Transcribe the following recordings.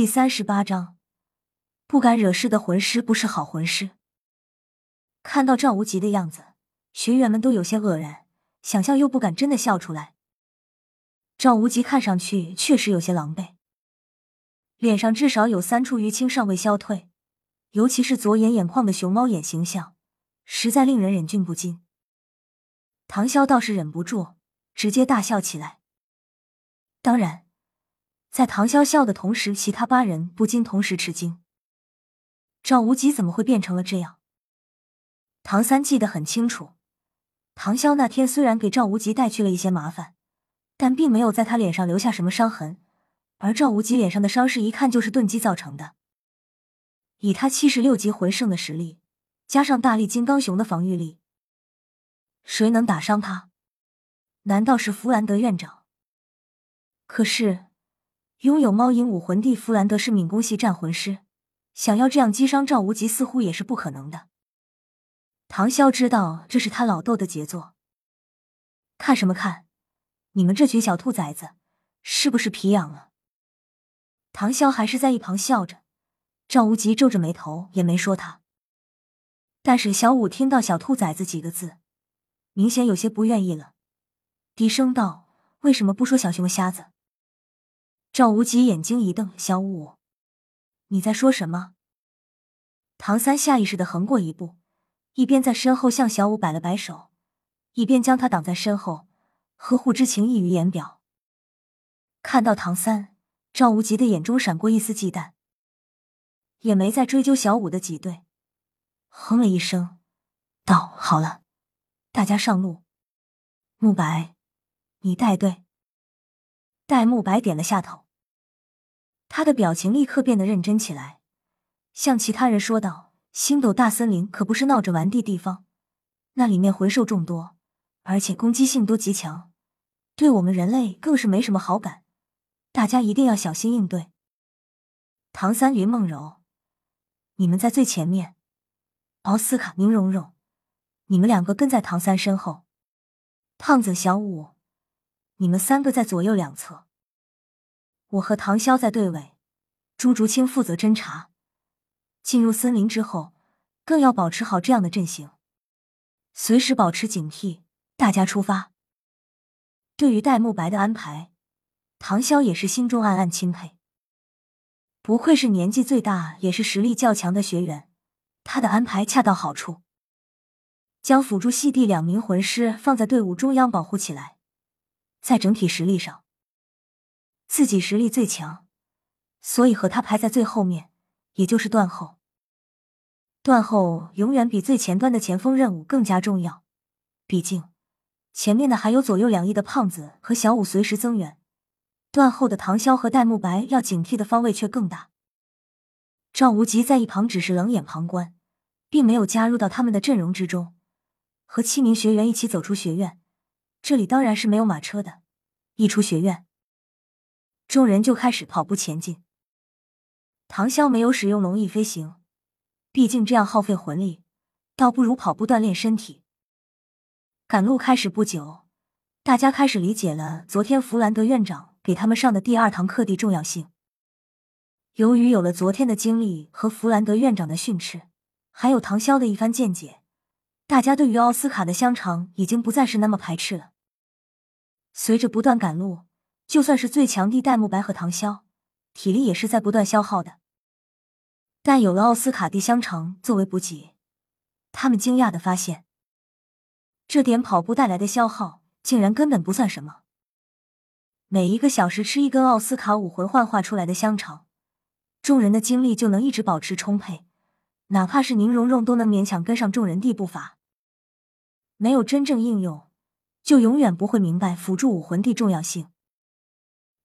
第三十八章，不敢惹事的魂师不是好魂师。看到赵无极的样子，学员们都有些愕然，想笑又不敢真的笑出来。赵无极看上去确实有些狼狈，脸上至少有三处淤青尚未消退，尤其是左眼眼眶的熊猫眼形象，实在令人忍俊不禁。唐潇倒是忍不住，直接大笑起来。当然。在唐潇笑的同时，其他八人不禁同时吃惊：赵无极怎么会变成了这样？唐三记得很清楚，唐潇那天虽然给赵无极带去了一些麻烦，但并没有在他脸上留下什么伤痕，而赵无极脸上的伤势一看就是钝击造成的。以他七十六级魂圣的实力，加上大力金刚熊的防御力，谁能打伤他？难道是弗兰德院长？可是。拥有猫影武魂帝弗兰德是敏攻系战魂师，想要这样击伤赵无极似乎也是不可能的。唐潇知道这是他老豆的杰作，看什么看？你们这群小兔崽子是不是皮痒了？唐潇还是在一旁笑着，赵无极皱着眉头也没说他。但是小五听到“小兔崽子”几个字，明显有些不愿意了，低声道：“为什么不说小熊瞎子？”赵无极眼睛一瞪：“小五，你在说什么？”唐三下意识的横过一步，一边在身后向小五摆了摆手，一边将他挡在身后，呵护之情溢于言表。看到唐三，赵无极的眼中闪过一丝忌惮，也没再追究小五的挤兑，哼了一声，道：“好了，大家上路。慕白，你带队。”戴沐白点了下头，他的表情立刻变得认真起来，向其他人说道：“星斗大森林可不是闹着玩的地方，那里面魂兽众多，而且攻击性都极强，对我们人类更是没什么好感，大家一定要小心应对。”唐三、云梦柔，你们在最前面；奥斯卡、宁荣荣，你们两个跟在唐三身后；胖子、小五。你们三个在左右两侧，我和唐潇在队尾，朱竹清负责侦查。进入森林之后，更要保持好这样的阵型，随时保持警惕。大家出发。对于戴沐白的安排，唐潇也是心中暗暗钦佩。不愧是年纪最大也是实力较强的学员，他的安排恰到好处，将辅助系地两名魂师放在队伍中央保护起来。在整体实力上，自己实力最强，所以和他排在最后面，也就是断后。断后永远比最前端的前锋任务更加重要，毕竟前面的还有左右两翼的胖子和小五随时增援，断后的唐潇和戴沐白要警惕的方位却更大。赵无极在一旁只是冷眼旁观，并没有加入到他们的阵容之中，和七名学员一起走出学院。这里当然是没有马车的。一出学院，众人就开始跑步前进。唐潇没有使用龙翼飞行，毕竟这样耗费魂力，倒不如跑步锻炼身体。赶路开始不久，大家开始理解了昨天弗兰德院长给他们上的第二堂课的重要性。由于有了昨天的经历和弗兰德院长的训斥，还有唐潇的一番见解。大家对于奥斯卡的香肠已经不再是那么排斥了。随着不断赶路，就算是最强的戴沐白和唐潇，体力也是在不断消耗的。但有了奥斯卡的香肠作为补给，他们惊讶的发现，这点跑步带来的消耗竟然根本不算什么。每一个小时吃一根奥斯卡武魂幻化出来的香肠，众人的精力就能一直保持充沛，哪怕是宁荣荣都能勉强跟上众人的步伐。没有真正应用，就永远不会明白辅助武魂的重要性。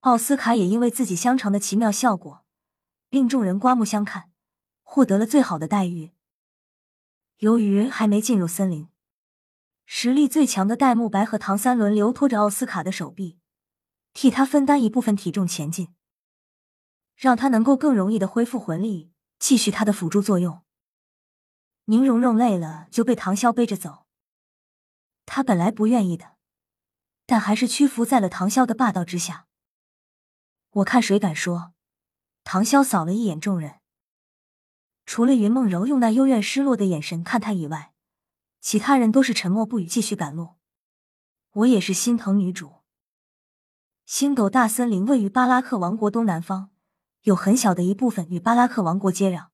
奥斯卡也因为自己香肠的奇妙效果，令众人刮目相看，获得了最好的待遇。由于还没进入森林，实力最强的戴沐白和唐三轮流拖着奥斯卡的手臂，替他分担一部分体重前进，让他能够更容易的恢复魂力，继续他的辅助作用。宁荣荣累了，就被唐潇背着走。他本来不愿意的，但还是屈服在了唐潇的霸道之下。我看谁敢说，唐潇扫了一眼众人，除了云梦柔用那幽怨失落的眼神看他以外，其他人都是沉默不语，继续赶路。我也是心疼女主。星斗大森林位于巴拉克王国东南方，有很小的一部分与巴拉克王国接壤，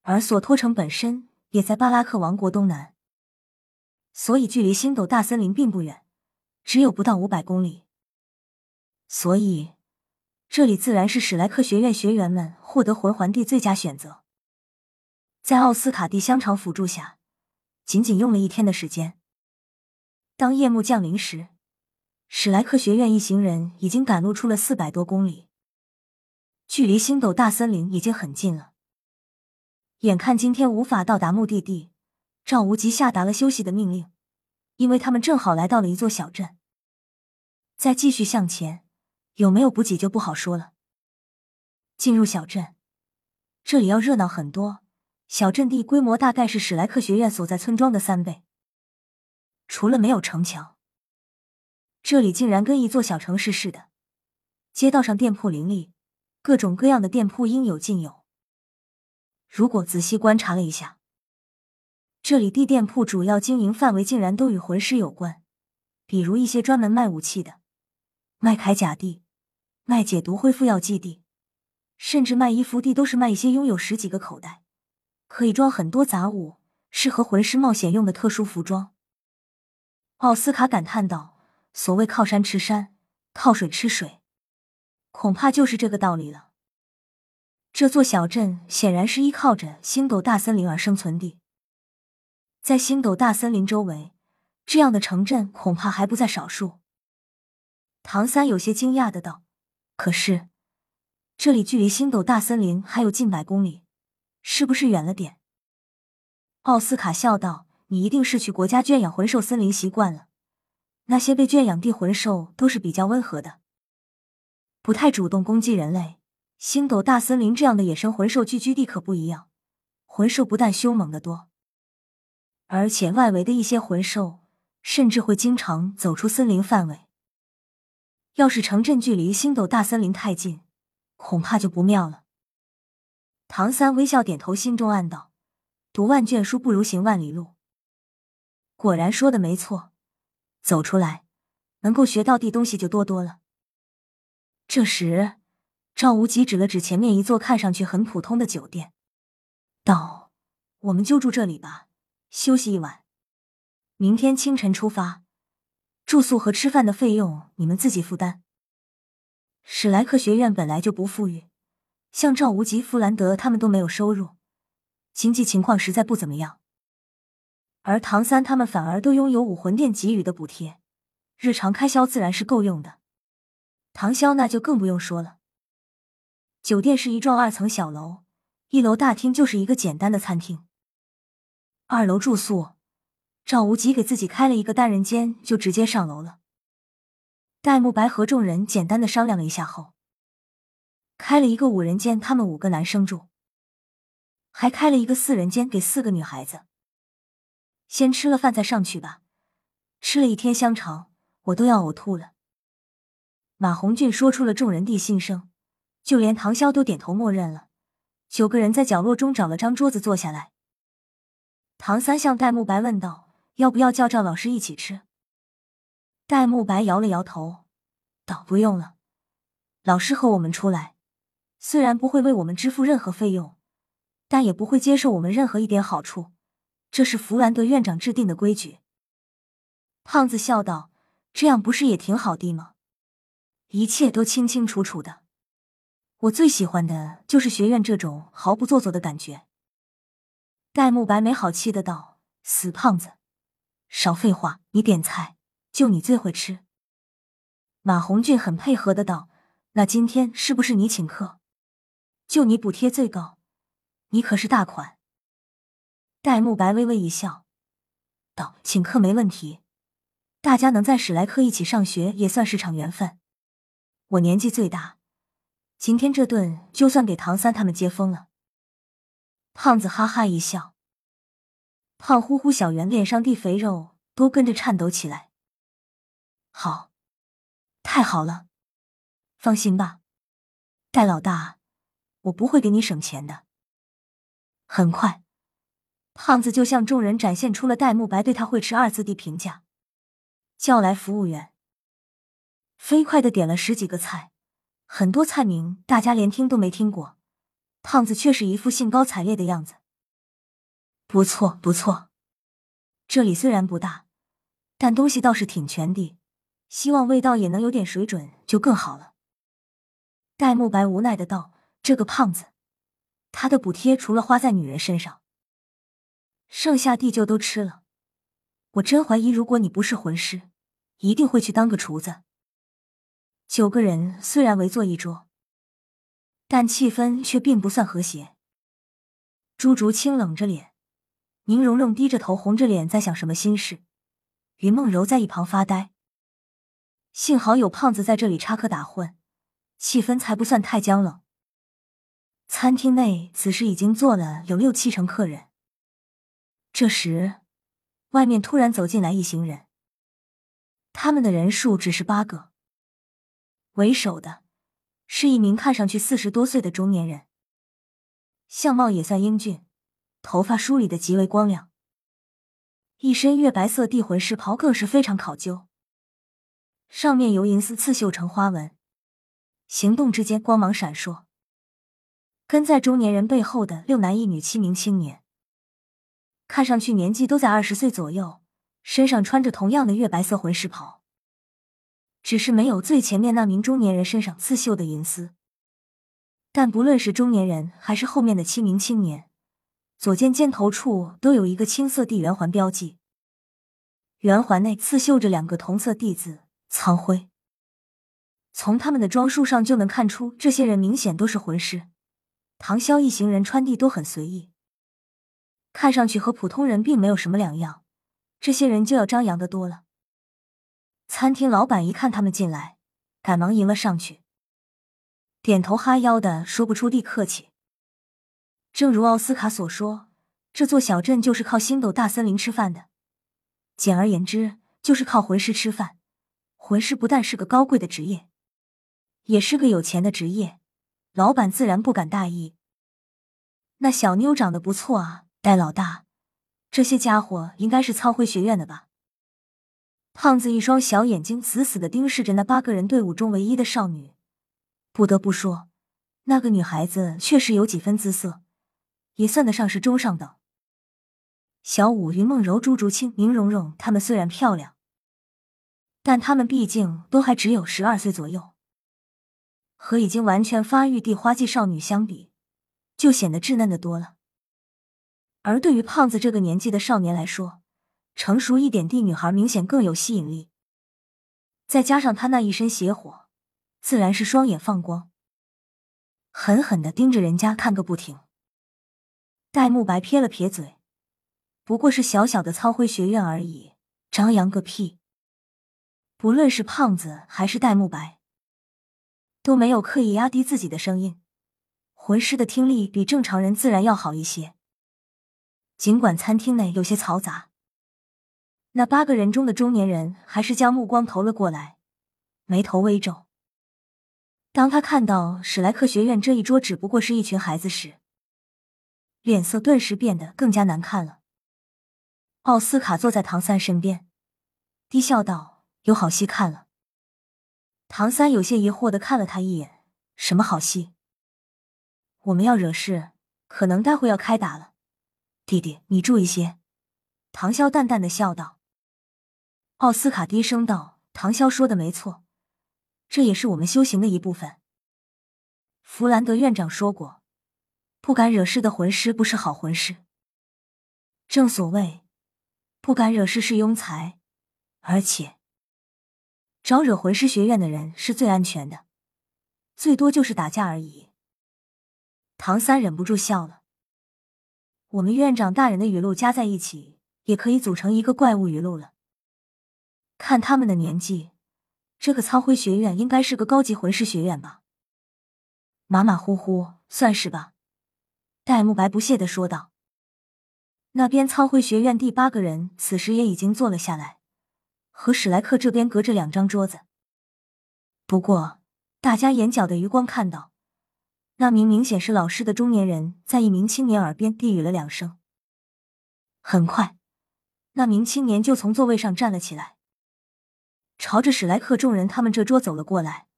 而索托城本身也在巴拉克王国东南，所以距离星斗大森林并不远，只有不到五百公里。所以。这里自然是史莱克学院学员们获得魂环地最佳选择。在奥斯卡蒂香肠辅助下，仅仅用了一天的时间。当夜幕降临时，史莱克学院一行人已经赶路出了四百多公里，距离星斗大森林已经很近了。眼看今天无法到达目的地，赵无极下达了休息的命令，因为他们正好来到了一座小镇。再继续向前。有没有补给就不好说了。进入小镇，这里要热闹很多。小镇地规模大概是史莱克学院所在村庄的三倍。除了没有城墙，这里竟然跟一座小城市似的。街道上店铺林立，各种各样的店铺应有尽有。如果仔细观察了一下，这里地店铺主要经营范围竟然都与魂师有关，比如一些专门卖武器的，卖铠甲地。卖解毒恢复药剂地，甚至卖衣服地，都是卖一些拥有十几个口袋，可以装很多杂物，适合魂师冒险用的特殊服装。奥斯卡感叹道：“所谓靠山吃山，靠水吃水，恐怕就是这个道理了。”这座小镇显然是依靠着星斗大森林而生存的，在星斗大森林周围，这样的城镇恐怕还不在少数。唐三有些惊讶的道。可是，这里距离星斗大森林还有近百公里，是不是远了点？奥斯卡笑道：“你一定是去国家圈养魂兽森林习惯了。那些被圈养地魂兽都是比较温和的，不太主动攻击人类。星斗大森林这样的野生魂兽聚居地可不一样，魂兽不但凶猛的多，而且外围的一些魂兽甚至会经常走出森林范围。”要是城镇距离星斗大森林太近，恐怕就不妙了。唐三微笑点头，心中暗道：“读万卷书不如行万里路。”果然说的没错，走出来能够学到的东西就多多了。这时，赵无极指了指前面一座看上去很普通的酒店，道：“我们就住这里吧，休息一晚，明天清晨出发。”住宿和吃饭的费用你们自己负担。史莱克学院本来就不富裕，像赵无极、弗兰德他们都没有收入，经济情况实在不怎么样。而唐三他们反而都拥有武魂殿给予的补贴，日常开销自然是够用的。唐潇那就更不用说了。酒店是一幢二层小楼，一楼大厅就是一个简单的餐厅，二楼住宿。赵无极给自己开了一个单人间，就直接上楼了。戴沐白和众人简单的商量了一下后，开了一个五人间，他们五个男生住，还开了一个四人间给四个女孩子。先吃了饭再上去吧，吃了一天香肠，我都要呕吐了。马红俊说出了众人的心声，就连唐潇都点头默认了。九个人在角落中找了张桌子坐下来。唐三向戴沐白问道。要不要叫赵老师一起吃？戴沐白摇了摇头，道：“不用了，老师和我们出来，虽然不会为我们支付任何费用，但也不会接受我们任何一点好处，这是弗兰德院长制定的规矩。”胖子笑道：“这样不是也挺好的吗？一切都清清楚楚的。我最喜欢的就是学院这种毫不做作的感觉。”戴沐白没好气的道：“死胖子！”少废话，你点菜，就你最会吃。马红俊很配合的道：“那今天是不是你请客？就你补贴最高，你可是大款。”戴沐白微微一笑，道：“请客没问题，大家能在史莱克一起上学也算是场缘分。我年纪最大，今天这顿就算给唐三他们接风了。”胖子哈哈一笑。胖乎乎小圆脸上的肥肉都跟着颤抖起来。好，太好了，放心吧，戴老大，我不会给你省钱的。很快，胖子就向众人展现出了戴沐白对他会吃二字的评价，叫来服务员，飞快的点了十几个菜，很多菜名大家连听都没听过，胖子却是一副兴高采烈的样子。不错，不错，这里虽然不大，但东西倒是挺全的，希望味道也能有点水准就更好了。戴沐白无奈的道：“这个胖子，他的补贴除了花在女人身上，剩下地就都吃了。我真怀疑，如果你不是魂师，一定会去当个厨子。”九个人虽然围坐一桌，但气氛却并不算和谐。朱竹清冷着脸，宁荣荣低着头，红着脸在想什么心事。云梦柔在一旁发呆。幸好有胖子在这里插科打诨。气氛才不算太僵冷。餐厅内此时已经坐了有六七成客人。这时，外面突然走进来一行人，他们的人数只是八个。为首的是一名看上去四十多岁的中年人，相貌也算英俊，头发梳理的极为光亮，一身月白色地魂师袍更是非常考究，上面由银丝刺绣成花纹。行动之间光芒闪烁，跟在中年人背后的六男一女七名青年，看上去年纪都在二十岁左右，身上穿着同样的月白色魂师袍，只是没有最前面那名中年人身上刺绣的银丝。但不论是中年人还是后面的七名青年，左肩肩头处都有一个青色地圆环标记，圆环内刺绣着两个同色地字“苍辉”。从他们的装束上就能看出，这些人明显都是魂师。唐潇一行人穿地都很随意，看上去和普通人并没有什么两样。这些人就要张扬的多了。餐厅老板一看他们进来，赶忙迎了上去，点头哈腰的说不出地客气。正如奥斯卡所说，这座小镇就是靠星斗大森林吃饭的，简而言之，就是靠魂师吃饭。魂师不但是个高贵的职业。也是个有钱的职业，老板自然不敢大意。那小妞长得不错啊，戴老大，这些家伙应该是操会学院的吧？胖子一双小眼睛死死的盯视着那八个人队伍中唯一的少女，不得不说，那个女孩子确实有几分姿色，也算得上是中上等。小舞、云梦柔、朱竹清、宁荣荣，她们虽然漂亮，但她们毕竟都还只有十二岁左右。和已经完全发育的花季少女相比，就显得稚嫩的多了。而对于胖子这个年纪的少年来说，成熟一点的女孩明显更有吸引力。再加上他那一身邪火，自然是双眼放光，狠狠的盯着人家看个不停。戴沐白撇了撇嘴，不过是小小的操辉学院而已，张扬个屁！不论是胖子还是戴沐白。都没有刻意压低自己的声音，魂师的听力比正常人自然要好一些。尽管餐厅内有些嘈杂，那八个人中的中年人还是将目光投了过来，眉头微皱。当他看到史莱克学院这一桌只不过是一群孩子时，脸色顿时变得更加难看了。奥斯卡坐在唐三身边，低笑道：“有好戏看了。”唐三有些疑惑的看了他一眼：“什么好戏？我们要惹事，可能待会要开打了。弟弟，你注意些。”唐潇淡淡的笑道。奥斯卡低声道：“唐潇说的没错，这也是我们修行的一部分。弗兰德院长说过，不敢惹事的魂师不是好魂师。正所谓，不敢惹事是庸才，而且……”招惹魂师学院的人是最安全的，最多就是打架而已。唐三忍不住笑了。我们院长大人的语录加在一起，也可以组成一个怪物语录了。看他们的年纪，这个苍辉学院应该是个高级魂师学院吧？马马虎虎，算是吧。戴沐白不屑的说道。那边苍辉学院第八个人此时也已经坐了下来。和史莱克这边隔着两张桌子，不过大家眼角的余光看到，那名明显是老师的中年人在一名青年耳边低语了两声。很快，那名青年就从座位上站了起来，朝着史莱克众人他们这桌走了过来。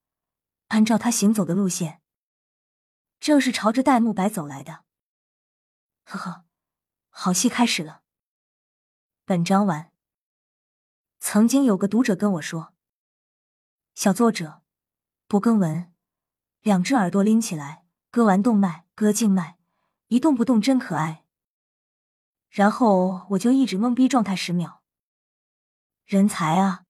按照他行走的路线，正是朝着戴沐白走来的。呵呵，好戏开始了。本章完。曾经有个读者跟我说：“小作者，不更文，两只耳朵拎起来，割完动脉，割静脉，一动不动真可爱。”然后我就一直懵逼状态十秒。人才啊！